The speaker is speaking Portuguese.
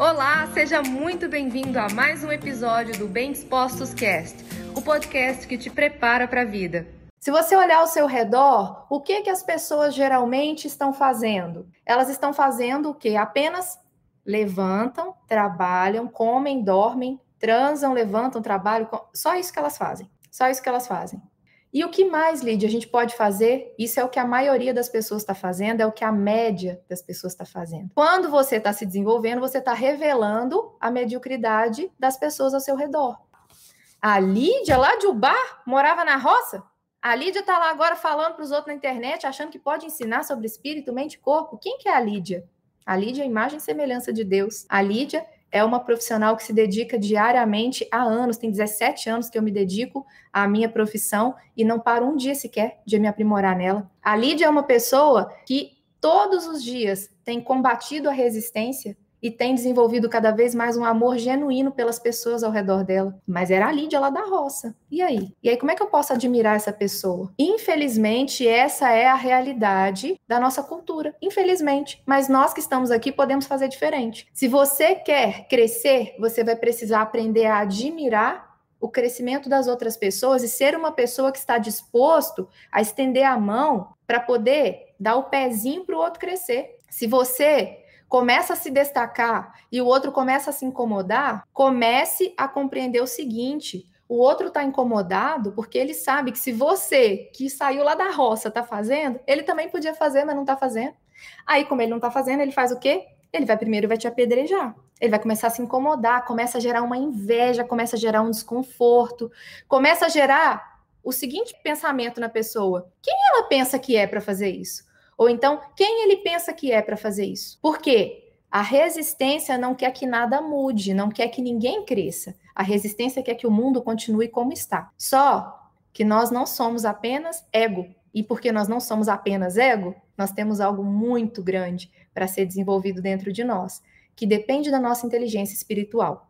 Olá, seja muito bem-vindo a mais um episódio do Bem Dispostos Cast, o podcast que te prepara para a vida. Se você olhar ao seu redor, o que que as pessoas geralmente estão fazendo? Elas estão fazendo o que? Apenas levantam, trabalham, comem, dormem, transam, levantam, trabalham, só isso que elas fazem. Só isso que elas fazem. E o que mais, Lídia, a gente pode fazer? Isso é o que a maioria das pessoas está fazendo, é o que a média das pessoas está fazendo. Quando você está se desenvolvendo, você está revelando a mediocridade das pessoas ao seu redor. A Lídia, lá de Ubar, morava na roça? A Lídia está lá agora falando para os outros na internet, achando que pode ensinar sobre espírito, mente e corpo. Quem que é a Lídia? A Lídia é a imagem e semelhança de Deus. A Lídia é uma profissional que se dedica diariamente há anos, tem 17 anos que eu me dedico à minha profissão e não paro um dia sequer de me aprimorar nela. A Lídia é uma pessoa que todos os dias tem combatido a resistência e tem desenvolvido cada vez mais um amor genuíno pelas pessoas ao redor dela. Mas era a Lídia lá da roça. E aí? E aí, como é que eu posso admirar essa pessoa? Infelizmente, essa é a realidade da nossa cultura. Infelizmente. Mas nós que estamos aqui podemos fazer diferente. Se você quer crescer, você vai precisar aprender a admirar o crescimento das outras pessoas e ser uma pessoa que está disposto a estender a mão para poder dar o pezinho para o outro crescer. Se você começa a se destacar e o outro começa a se incomodar, comece a compreender o seguinte: o outro está incomodado porque ele sabe que se você, que saiu lá da roça, está fazendo, ele também podia fazer, mas não está fazendo. Aí, como ele não está fazendo, ele faz o quê? Ele vai primeiro vai te apedrejar. Ele vai começar a se incomodar, começa a gerar uma inveja, começa a gerar um desconforto, começa a gerar o seguinte pensamento na pessoa: quem ela pensa que é para fazer isso? Ou então, quem ele pensa que é para fazer isso? Por quê? A resistência não quer que nada mude, não quer que ninguém cresça. A resistência quer que o mundo continue como está. Só que nós não somos apenas ego. E porque nós não somos apenas ego, nós temos algo muito grande para ser desenvolvido dentro de nós, que depende da nossa inteligência espiritual.